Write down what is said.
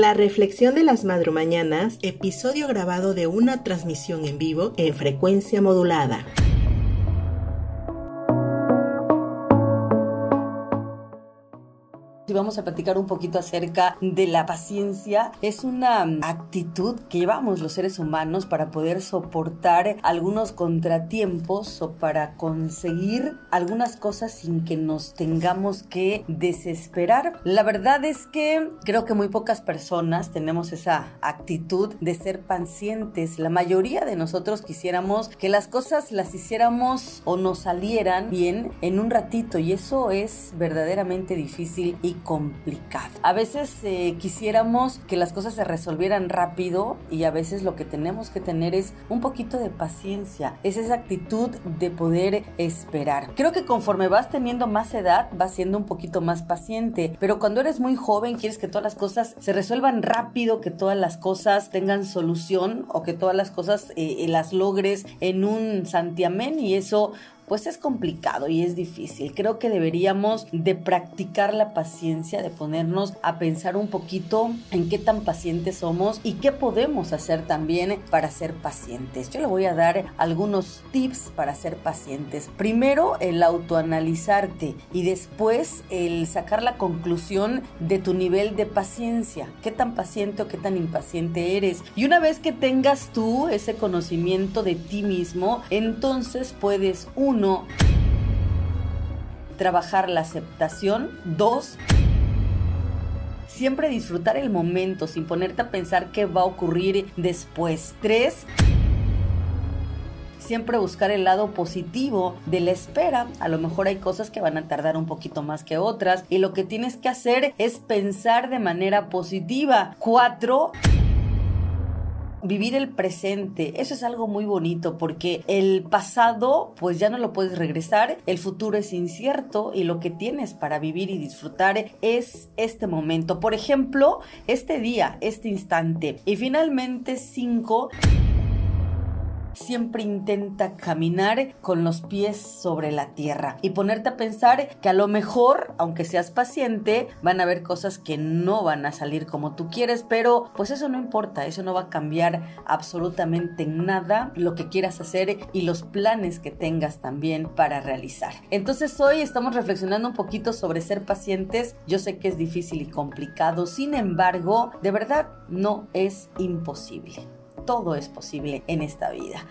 La reflexión de las madrumañanas, episodio grabado de una transmisión en vivo en frecuencia modulada. Y vamos a platicar un poquito acerca de la paciencia. Es una actitud que llevamos los seres humanos para poder soportar algunos contratiempos o para conseguir algunas cosas sin que nos tengamos que desesperar. La verdad es que creo que muy pocas personas tenemos esa actitud de ser pacientes. La mayoría de nosotros quisiéramos que las cosas las hiciéramos o nos salieran bien en un ratito y eso es verdaderamente difícil y complicado. A veces eh, quisiéramos que las cosas se resolvieran rápido y a veces lo que tenemos que tener es un poquito de paciencia, es esa actitud de poder esperar. Creo que conforme vas teniendo más edad vas siendo un poquito más paciente, pero cuando eres muy joven quieres que todas las cosas se resuelvan rápido, que todas las cosas tengan solución o que todas las cosas eh, las logres en un santiamén y eso pues es complicado y es difícil. Creo que deberíamos de practicar la paciencia, de ponernos a pensar un poquito en qué tan pacientes somos y qué podemos hacer también para ser pacientes. Yo le voy a dar algunos tips para ser pacientes. Primero, el autoanalizarte y después el sacar la conclusión de tu nivel de paciencia. ¿Qué tan paciente o qué tan impaciente eres? Y una vez que tengas tú ese conocimiento de ti mismo, entonces puedes, uno, uno, trabajar la aceptación. Dos, siempre disfrutar el momento sin ponerte a pensar qué va a ocurrir después. Tres, siempre buscar el lado positivo de la espera. A lo mejor hay cosas que van a tardar un poquito más que otras y lo que tienes que hacer es pensar de manera positiva. Cuatro, vivir el presente, eso es algo muy bonito porque el pasado pues ya no lo puedes regresar, el futuro es incierto y lo que tienes para vivir y disfrutar es este momento. Por ejemplo, este día, este instante. Y finalmente cinco siempre intenta caminar con los pies sobre la tierra y ponerte a pensar que a lo mejor, aunque seas paciente, van a haber cosas que no van a salir como tú quieres, pero pues eso no importa, eso no va a cambiar absolutamente nada lo que quieras hacer y los planes que tengas también para realizar. Entonces hoy estamos reflexionando un poquito sobre ser pacientes. Yo sé que es difícil y complicado, sin embargo, de verdad no es imposible todo es posible en esta vida.